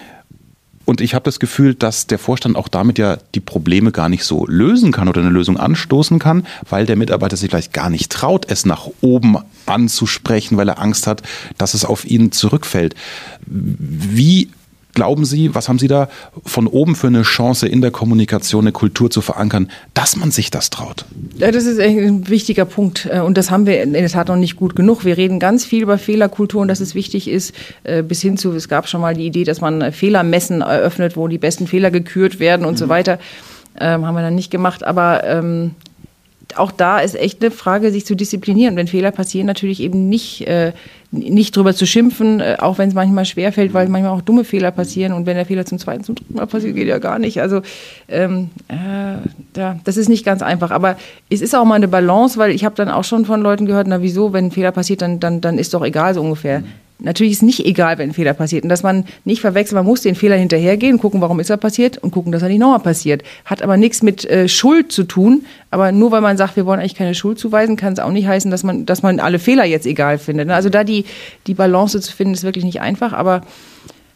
und ich habe das Gefühl, dass der Vorstand auch damit ja die Probleme gar nicht so lösen kann oder eine Lösung anstoßen kann, weil der Mitarbeiter sich vielleicht gar nicht traut, es nach oben anzusprechen, weil er Angst hat, dass es auf ihn zurückfällt. Wie glauben Sie, was haben Sie da von oben für eine Chance in der Kommunikation, eine Kultur zu verankern, dass man sich das traut? Ja, das ist ein wichtiger Punkt äh, und das haben wir in der Tat noch nicht gut genug. Wir reden ganz viel über Fehlerkultur und dass es wichtig ist, äh, bis hin zu, es gab schon mal die Idee, dass man Fehlermessen eröffnet, wo die besten Fehler gekürt werden und mhm. so weiter. Ähm, haben wir dann nicht gemacht, aber ähm, auch da ist echt eine Frage, sich zu disziplinieren. Wenn Fehler passieren, natürlich eben nicht, äh, nicht drüber zu schimpfen, äh, auch wenn es manchmal schwerfällt, weil manchmal auch dumme Fehler passieren. Und wenn der Fehler zum zweiten, zum dritten Mal passiert, geht ja gar nicht. Also ähm, äh, ja, das ist nicht ganz einfach. Aber es ist auch mal eine Balance, weil ich habe dann auch schon von Leuten gehört, na wieso, wenn ein Fehler passiert, dann, dann, dann ist doch egal so ungefähr. Natürlich ist nicht egal, wenn ein Fehler passiert. Und dass man nicht verwechselt, man muss den Fehler hinterhergehen, gucken, warum ist er passiert und gucken, dass er nicht nochmal passiert. Hat aber nichts mit äh, Schuld zu tun. Aber nur weil man sagt, wir wollen eigentlich keine Schuld zuweisen, kann es auch nicht heißen, dass man, dass man alle Fehler jetzt egal findet. Also da die, die Balance zu finden, ist wirklich nicht einfach. Aber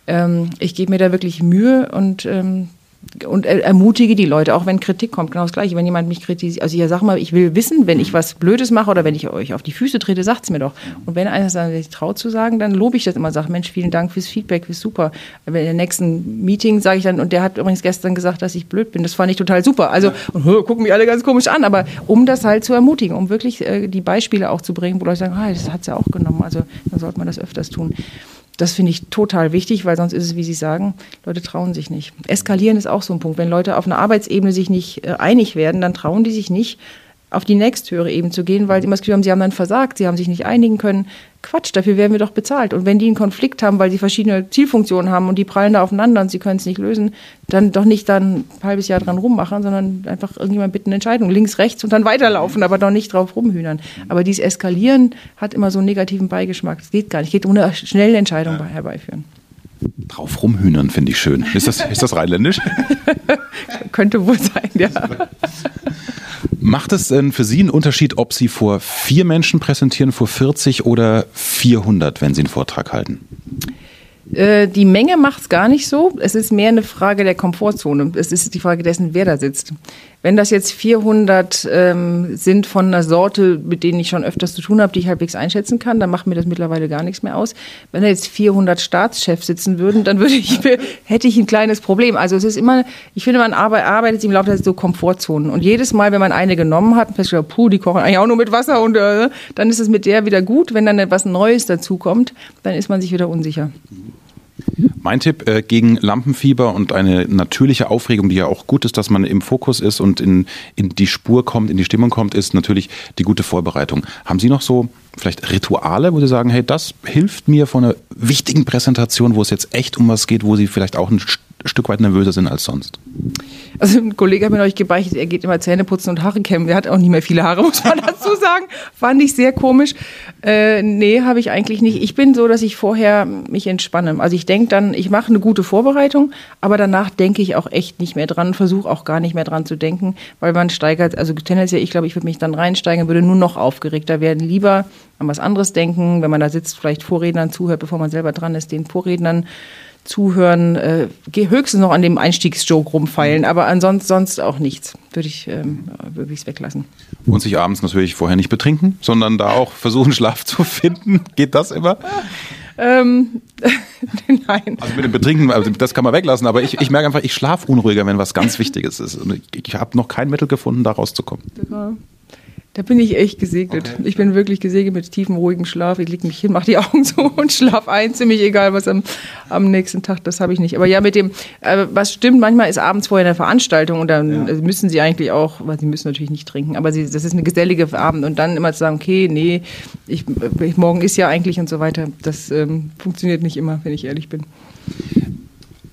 ähm, ich gebe mir da wirklich Mühe und ähm, und ermutige die Leute, auch wenn Kritik kommt, genau das Gleiche. Wenn jemand mich kritisiert, also ja, sag mal, ich will wissen, wenn ich was Blödes mache oder wenn ich euch auf die Füße trete, sagt es mir doch. Und wenn einer sich traut zu sagen, dann lobe ich das immer, sage, Mensch, vielen Dank fürs Feedback, fürs super. in der nächsten Meeting sage ich dann, und der hat übrigens gestern gesagt, dass ich blöd bin, das fand ich total super. Also, und, gucken mich alle ganz komisch an, aber um das halt zu ermutigen, um wirklich äh, die Beispiele auch zu bringen, wo Leute sagen, ah, das hat sie ja auch genommen, also dann sollte man das öfters tun. Das finde ich total wichtig, weil sonst ist es, wie Sie sagen, Leute trauen sich nicht. Eskalieren ist auch so ein Punkt. Wenn Leute auf einer Arbeitsebene sich nicht äh, einig werden, dann trauen die sich nicht, auf die nächsthöhere Ebene zu gehen, weil sie immer das Gefühl haben, sie haben dann versagt, sie haben sich nicht einigen können. Quatsch, dafür werden wir doch bezahlt. Und wenn die einen Konflikt haben, weil sie verschiedene Zielfunktionen haben und die prallen da aufeinander und sie können es nicht lösen, dann doch nicht dann ein halbes Jahr dran rummachen, sondern einfach irgendjemand bitten Entscheidung, links, rechts und dann weiterlaufen, aber doch nicht drauf rumhühnern. Aber dieses Eskalieren hat immer so einen negativen Beigeschmack. Das geht gar nicht. Geht ohne schnelle Entscheidung herbeiführen. Drauf rumhühnern finde ich schön. Ist das, ist das rheinländisch? Könnte wohl sein, ja. Macht es denn für Sie einen Unterschied, ob Sie vor vier Menschen präsentieren, vor 40 oder 400, wenn Sie einen Vortrag halten? Äh, die Menge macht es gar nicht so. Es ist mehr eine Frage der Komfortzone. Es ist die Frage dessen, wer da sitzt. Wenn das jetzt 400 ähm, sind von einer Sorte, mit denen ich schon öfters zu tun habe, die ich halbwegs einschätzen kann, dann macht mir das mittlerweile gar nichts mehr aus. Wenn da jetzt 400 Staatschefs sitzen würden, dann würde ich, hätte ich ein kleines Problem. Also es ist immer, ich finde, man arbeitet im Laufe der so Komfortzonen. Und jedes Mal, wenn man eine genommen hat, festgestellt, puh, die kochen eigentlich auch nur mit Wasser und äh, dann ist es mit der wieder gut. Wenn dann etwas Neues dazukommt, dann ist man sich wieder unsicher. Mein Tipp äh, gegen Lampenfieber und eine natürliche Aufregung, die ja auch gut ist, dass man im Fokus ist und in, in die Spur kommt, in die Stimmung kommt, ist natürlich die gute Vorbereitung. Haben Sie noch so vielleicht Rituale, wo Sie sagen, hey, das hilft mir vor einer wichtigen Präsentation, wo es jetzt echt um was geht, wo Sie vielleicht auch ein Stück weit nervöser sind als sonst? Also ein Kollege hat mir euch gebeichtet, er geht immer Zähne putzen und Haare kämmen. Der hat auch nicht mehr viele Haare, muss man dazu sagen. Fand ich sehr komisch. Äh, nee, habe ich eigentlich nicht. Ich bin so, dass ich vorher mich entspanne. Also ich denke dann, ich mache eine gute Vorbereitung, aber danach denke ich auch echt nicht mehr dran, versuche auch gar nicht mehr dran zu denken, weil man steigert, also tendenziell, ich glaube, ich würde mich dann reinsteigen, würde nur noch aufgeregter werden. Lieber an was anderes denken, wenn man da sitzt, vielleicht Vorrednern zuhört, bevor man selber dran ist, den Vorrednern zuhören, äh, höchstens noch an dem Einstiegsjoke rumfeilen, aber ansonsten sonst auch nichts. Würde ich ähm, wirklich weglassen. Und sich abends natürlich vorher nicht betrinken, sondern da auch versuchen, Schlaf zu finden. Geht das immer? Ähm, nein. Also mit dem Betrinken, also das kann man weglassen, aber ich, ich merke einfach, ich schlafe unruhiger, wenn was ganz Wichtiges ist. Und ich, ich habe noch kein Mittel gefunden, da rauszukommen. Ja. Da bin ich echt gesegnet. Okay. Ich bin wirklich gesegnet mit tiefem, ruhigem Schlaf. Ich lege mich hin, mache die Augen zu und schlaf ein. Ziemlich egal, was am, am nächsten Tag, das habe ich nicht. Aber ja, mit dem, äh, was stimmt, manchmal ist abends vorher eine Veranstaltung und dann ja. müssen sie eigentlich auch, weil sie müssen natürlich nicht trinken, aber sie, das ist eine gesellige Abend und dann immer zu sagen, okay, nee, ich, ich morgen ist ja eigentlich und so weiter, das ähm, funktioniert nicht immer, wenn ich ehrlich bin.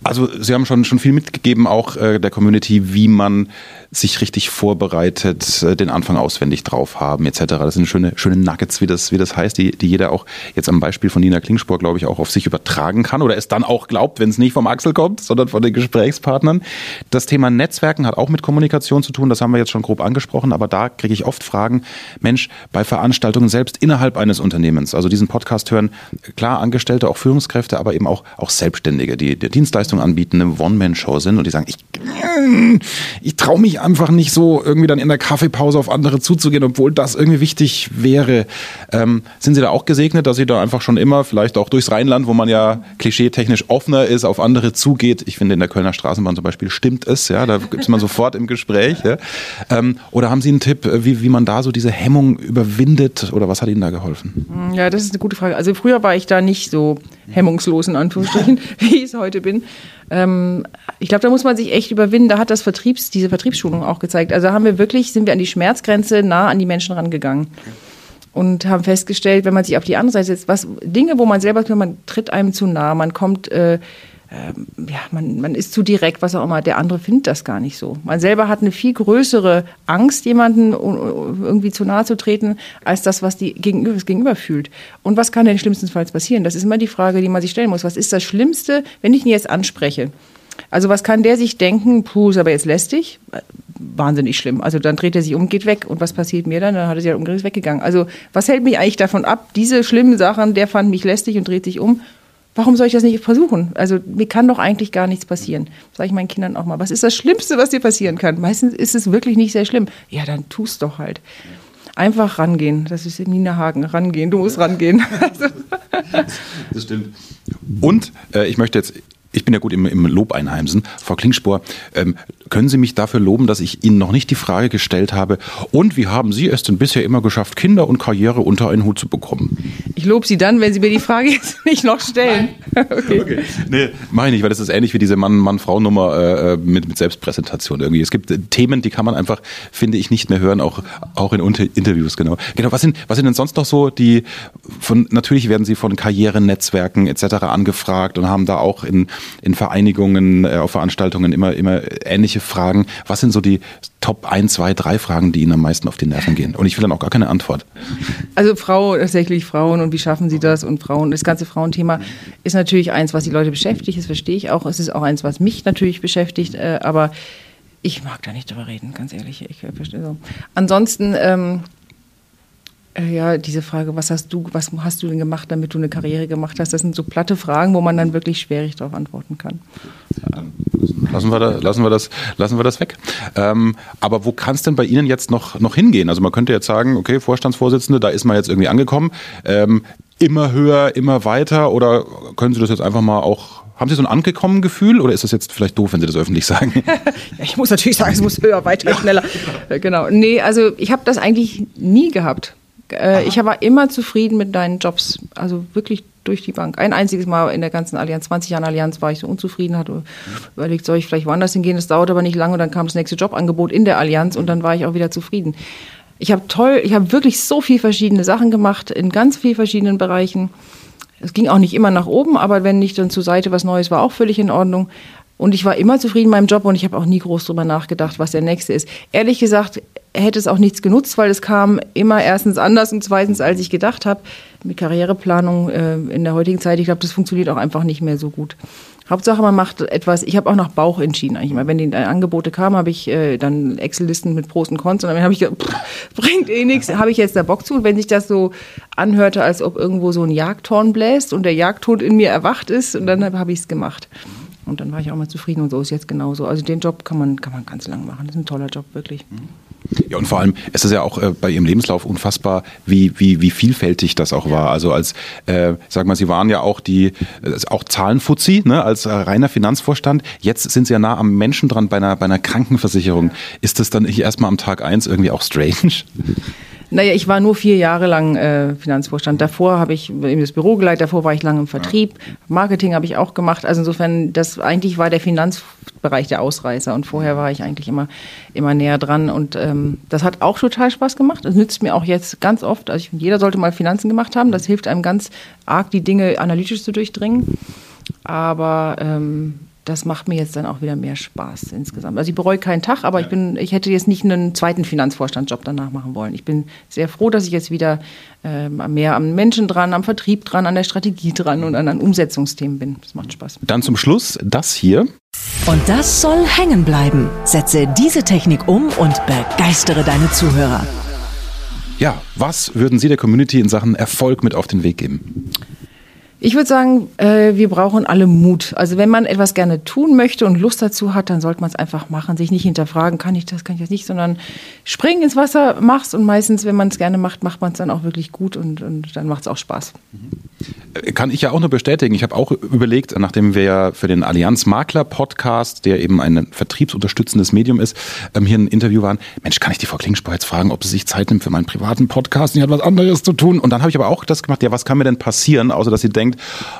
Also Sie haben schon, schon viel mitgegeben, auch äh, der Community, wie man sich richtig vorbereitet, äh, den Anfang auswendig drauf haben, etc. Das sind schöne, schöne Nuggets, wie das, wie das heißt, die, die jeder auch jetzt am Beispiel von Nina Klingspor, glaube ich, auch auf sich übertragen kann oder es dann auch glaubt, wenn es nicht vom Axel kommt, sondern von den Gesprächspartnern. Das Thema Netzwerken hat auch mit Kommunikation zu tun, das haben wir jetzt schon grob angesprochen, aber da kriege ich oft Fragen, Mensch, bei Veranstaltungen selbst innerhalb eines Unternehmens, also diesen Podcast hören, klar Angestellte, auch Führungskräfte, aber eben auch, auch Selbstständige, die, die Dienstleistungen anbieten, eine One-Man-Show sind und die sagen, ich, ich traue mich einfach nicht so irgendwie dann in der Kaffeepause auf andere zuzugehen, obwohl das irgendwie wichtig wäre. Ähm, sind Sie da auch gesegnet, dass Sie da einfach schon immer, vielleicht auch durchs Rheinland, wo man ja klischeetechnisch offener ist, auf andere zugeht? Ich finde, in der Kölner Straßenbahn zum Beispiel stimmt es, ja, da ist man sofort im Gespräch. Ja? Ähm, oder haben Sie einen Tipp, wie, wie man da so diese Hemmung überwindet oder was hat Ihnen da geholfen? Ja, das ist eine gute Frage. Also früher war ich da nicht so hemmungslos in Anführungsstrichen, wie ich es heute bin. Ähm, ich glaube, da muss man sich echt überwinden. Da hat das Vertriebs, diese Vertriebsschulung auch gezeigt. Also haben wir wirklich, sind wir an die Schmerzgrenze nah an die Menschen rangegangen. Und haben festgestellt, wenn man sich auf die andere Seite setzt, was Dinge, wo man selber, man tritt einem zu nah, man kommt äh, ähm, ja, man, man ist zu direkt, was auch immer. Der andere findet das gar nicht so. Man selber hat eine viel größere Angst, jemanden irgendwie zu nahe zu treten, als das, was die Gegenüber, das Gegenüber fühlt. Und was kann denn schlimmstenfalls passieren? Das ist immer die Frage, die man sich stellen muss. Was ist das Schlimmste, wenn ich ihn jetzt anspreche? Also was kann der sich denken, puh, ist aber jetzt lästig? Wahnsinnig schlimm. Also dann dreht er sich um, geht weg. Und was passiert mir dann? Dann hat er sich halt umgedreht, weggegangen. Also was hält mich eigentlich davon ab, diese schlimmen Sachen, der fand mich lästig und dreht sich um, Warum soll ich das nicht versuchen? Also mir kann doch eigentlich gar nichts passieren. Sage ich meinen Kindern auch mal. Was ist das Schlimmste, was dir passieren kann? Meistens ist es wirklich nicht sehr schlimm. Ja, dann tust doch halt. Einfach rangehen. Das ist Nina Hagen. Rangehen. Du musst rangehen. das stimmt. Und äh, ich möchte jetzt ich bin ja gut im, im Lob einheimsen. Frau Klingspor, ähm, können Sie mich dafür loben, dass ich Ihnen noch nicht die Frage gestellt habe, und wie haben Sie es denn bisher immer geschafft, Kinder und Karriere unter einen Hut zu bekommen? Ich lobe Sie dann, wenn Sie mir die Frage jetzt nicht noch stellen. okay. okay. Nee, meine ich, weil das ist ähnlich wie diese Mann-Mann-Frau-Nummer äh, äh, mit, mit Selbstpräsentation irgendwie. Es gibt äh, Themen, die kann man einfach, finde ich, nicht mehr hören, auch, auch in Unter Interviews, genau. Genau, was sind, was sind denn sonst noch so die, von, natürlich werden Sie von Karrierenetzwerken etc. angefragt und haben da auch in in Vereinigungen, äh, auf Veranstaltungen immer, immer ähnliche Fragen. Was sind so die Top 1, 2, 3 Fragen, die Ihnen am meisten auf die Nerven gehen? Und ich will dann auch gar keine Antwort. Also Frau, tatsächlich Frauen und wie schaffen sie das? Und Frauen, das ganze Frauenthema ist natürlich eins, was die Leute beschäftigt, das verstehe ich auch. Es ist auch eins, was mich natürlich beschäftigt, äh, aber ich mag da nicht drüber reden, ganz ehrlich. Ich verstehe so. Ansonsten, ähm, äh, ja, diese Frage, was hast du, was hast du denn gemacht, damit du eine Karriere gemacht hast? Das sind so platte Fragen, wo man dann wirklich schwierig darauf antworten kann. Lassen wir, da, lassen wir, das, lassen wir das weg. Ähm, aber wo kann es denn bei Ihnen jetzt noch, noch hingehen? Also man könnte jetzt sagen, okay, Vorstandsvorsitzende, da ist man jetzt irgendwie angekommen. Ähm, immer höher, immer weiter? Oder können Sie das jetzt einfach mal auch haben Sie so ein angekommen Gefühl oder ist das jetzt vielleicht doof, wenn Sie das öffentlich sagen? ja, ich muss natürlich sagen, es muss höher, weiter, schneller. Ja. Genau. Nee, also ich habe das eigentlich nie gehabt. Äh, ich war immer zufrieden mit deinen Jobs. Also wirklich durch die Bank. Ein einziges Mal in der ganzen Allianz, 20 Jahren Allianz, war ich so unzufrieden, hatte überlegt, soll ich vielleicht woanders hingehen? Das dauert aber nicht lange und dann kam das nächste Jobangebot in der Allianz und dann war ich auch wieder zufrieden. Ich habe toll, ich habe wirklich so viel verschiedene Sachen gemacht in ganz vielen verschiedenen Bereichen. Es ging auch nicht immer nach oben, aber wenn nicht dann zur Seite was Neues war, auch völlig in Ordnung. Und ich war immer zufrieden mit meinem Job und ich habe auch nie groß drüber nachgedacht, was der nächste ist. Ehrlich gesagt hätte es auch nichts genutzt, weil es kam immer erstens anders und zweitens, als ich gedacht habe. Mit Karriereplanung äh, in der heutigen Zeit, ich glaube, das funktioniert auch einfach nicht mehr so gut. Hauptsache, man macht etwas. Ich habe auch nach Bauch entschieden eigentlich immer. Wenn die Angebote kamen, habe ich äh, dann Excel-Listen mit Pros und Cons und dann habe ich gedacht, pff, bringt eh nichts. Habe ich jetzt da Bock zu? Und wenn sich das so anhörte, als ob irgendwo so ein Jagdhorn bläst und der Jagdhund in mir erwacht ist, und dann habe ich es gemacht. Und dann war ich auch mal zufrieden und so ist jetzt genauso. Also den Job kann man, kann man ganz lang machen. Das ist ein toller Job, wirklich. Ja, und vor allem es ist ja auch äh, bei Ihrem Lebenslauf unfassbar, wie, wie, wie vielfältig das auch war. Also als, äh, sag mal, Sie waren ja auch die, äh, auch Zahlenfuzzi, ne, als äh, reiner Finanzvorstand. Jetzt sind Sie ja nah am Menschen dran bei einer, bei einer Krankenversicherung. Ist das dann nicht erstmal am Tag eins irgendwie auch strange? Naja, ich war nur vier Jahre lang äh, Finanzvorstand. Davor habe ich eben das Büro geleitet, davor war ich lange im Vertrieb. Marketing habe ich auch gemacht. Also insofern, das eigentlich war der Finanzbereich der Ausreißer und vorher war ich eigentlich immer, immer näher dran. Und ähm, das hat auch total Spaß gemacht. Das nützt mir auch jetzt ganz oft. Also ich, jeder sollte mal Finanzen gemacht haben. Das hilft einem ganz arg, die Dinge analytisch zu durchdringen. Aber ähm, das macht mir jetzt dann auch wieder mehr Spaß insgesamt. Also ich bereue keinen Tag, aber ich bin, ich hätte jetzt nicht einen zweiten Finanzvorstandjob danach machen wollen. Ich bin sehr froh, dass ich jetzt wieder äh, mehr am Menschen dran, am Vertrieb dran, an der Strategie dran und an, an Umsetzungsthemen bin. Das macht Spaß. Dann zum Schluss das hier. Und das soll hängen bleiben. Setze diese Technik um und begeistere deine Zuhörer. Ja, was würden Sie der Community in Sachen Erfolg mit auf den Weg geben? Ich würde sagen, äh, wir brauchen alle Mut. Also wenn man etwas gerne tun möchte und Lust dazu hat, dann sollte man es einfach machen, sich nicht hinterfragen, kann ich das, kann ich das nicht, sondern springen ins Wasser, mach's und meistens, wenn man es gerne macht, macht man es dann auch wirklich gut und, und dann macht es auch Spaß. Kann ich ja auch nur bestätigen. Ich habe auch überlegt, nachdem wir ja für den Allianz Makler Podcast, der eben ein vertriebsunterstützendes Medium ist, ähm, hier ein Interview waren. Mensch, kann ich die Frau Klingspor jetzt fragen, ob sie sich Zeit nimmt für meinen privaten Podcast? Die hat was anderes zu tun. Und dann habe ich aber auch das gemacht. Ja, was kann mir denn passieren, außer dass sie denkt,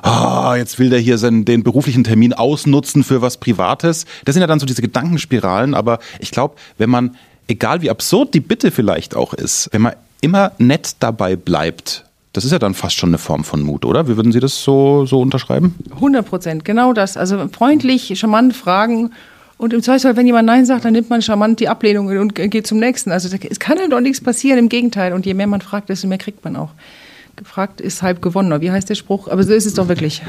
ah, jetzt will der hier seinen, den beruflichen Termin ausnutzen für was Privates. Das sind ja dann so diese Gedankenspiralen. Aber ich glaube, wenn man, egal wie absurd die Bitte vielleicht auch ist, wenn man immer nett dabei bleibt, das ist ja dann fast schon eine Form von Mut, oder? Wie würden Sie das so, so unterschreiben? 100 Prozent, genau das. Also freundlich, charmant fragen. Und im Zweifelsfall, wenn jemand Nein sagt, dann nimmt man charmant die Ablehnung und geht zum nächsten. Also es kann ja doch nichts passieren, im Gegenteil. Und je mehr man fragt, desto mehr kriegt man auch gefragt ist halb gewonnen. Oder wie heißt der Spruch? Aber so ist es doch wirklich.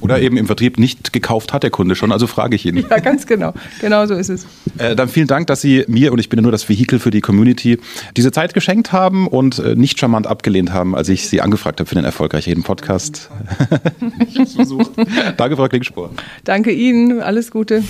Oder eben im Vertrieb nicht gekauft hat der Kunde schon, also frage ich ihn. Ja, ganz genau. Genau so ist es. Äh, dann vielen Dank, dass Sie mir, und ich bin ja nur das Vehikel für die Community, diese Zeit geschenkt haben und äh, nicht charmant abgelehnt haben, als ich Sie angefragt habe für den erfolgreich jeden Podcast. ich habe es versucht. Danke, Frau Klingspor. Danke Ihnen. Alles Gute.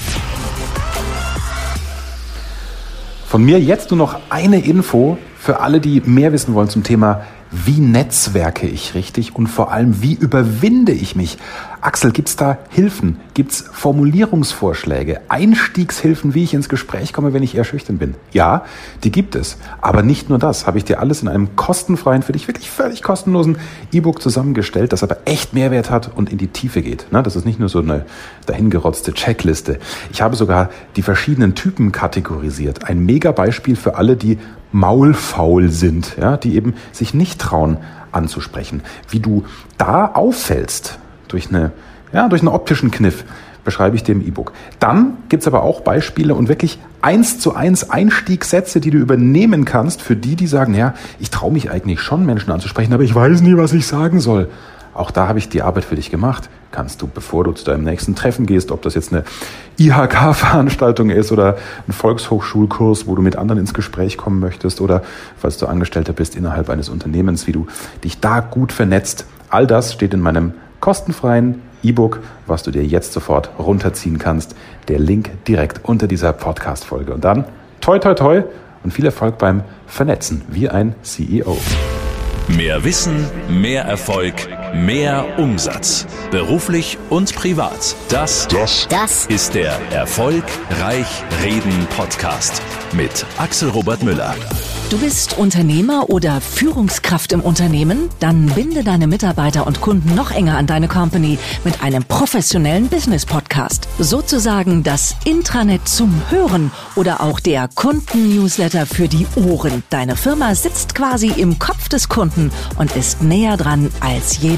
Von mir jetzt nur noch eine Info für alle, die mehr wissen wollen zum Thema wie netzwerke ich richtig und vor allem, wie überwinde ich mich? Axel, gibt's da Hilfen? Gibt's Formulierungsvorschläge, Einstiegshilfen, wie ich ins Gespräch komme, wenn ich eher schüchtern bin? Ja, die gibt es. Aber nicht nur das, habe ich dir alles in einem kostenfreien, für dich wirklich völlig kostenlosen E-Book zusammengestellt, das aber echt Mehrwert hat und in die Tiefe geht. Das ist nicht nur so eine dahingerotzte Checkliste. Ich habe sogar die verschiedenen Typen kategorisiert. Ein mega Beispiel für alle, die maulfaul sind, ja, die eben sich nicht trauen anzusprechen. Wie du da auffällst, durch, eine, ja, durch einen optischen Kniff beschreibe ich dir im E-Book. Dann gibt's aber auch Beispiele und wirklich eins zu eins Einstiegssätze, die du übernehmen kannst für die, die sagen, ja, ich traue mich eigentlich schon, Menschen anzusprechen, aber ich weiß nie, was ich sagen soll. Auch da habe ich die Arbeit für dich gemacht. Kannst du, bevor du zu deinem nächsten Treffen gehst, ob das jetzt eine IHK-Veranstaltung ist oder ein Volkshochschulkurs, wo du mit anderen ins Gespräch kommen möchtest oder falls du Angestellter bist innerhalb eines Unternehmens, wie du dich da gut vernetzt. All das steht in meinem kostenfreien E-Book, was du dir jetzt sofort runterziehen kannst. Der Link direkt unter dieser Podcast-Folge. Und dann toi, toi, toi und viel Erfolg beim Vernetzen wie ein CEO. Mehr Wissen, mehr Erfolg, mehr Umsatz. Beruflich und privat. Das, das, das ist der Erfolgreich Reden Podcast mit Axel Robert Müller. Du bist Unternehmer oder Führungskraft im Unternehmen? Dann binde deine Mitarbeiter und Kunden noch enger an deine Company mit einem professionellen Business Podcast. Sozusagen das Intranet zum Hören oder auch der Kunden-Newsletter für die Ohren. Deine Firma sitzt quasi im Kopf des Kunden und ist näher dran als jede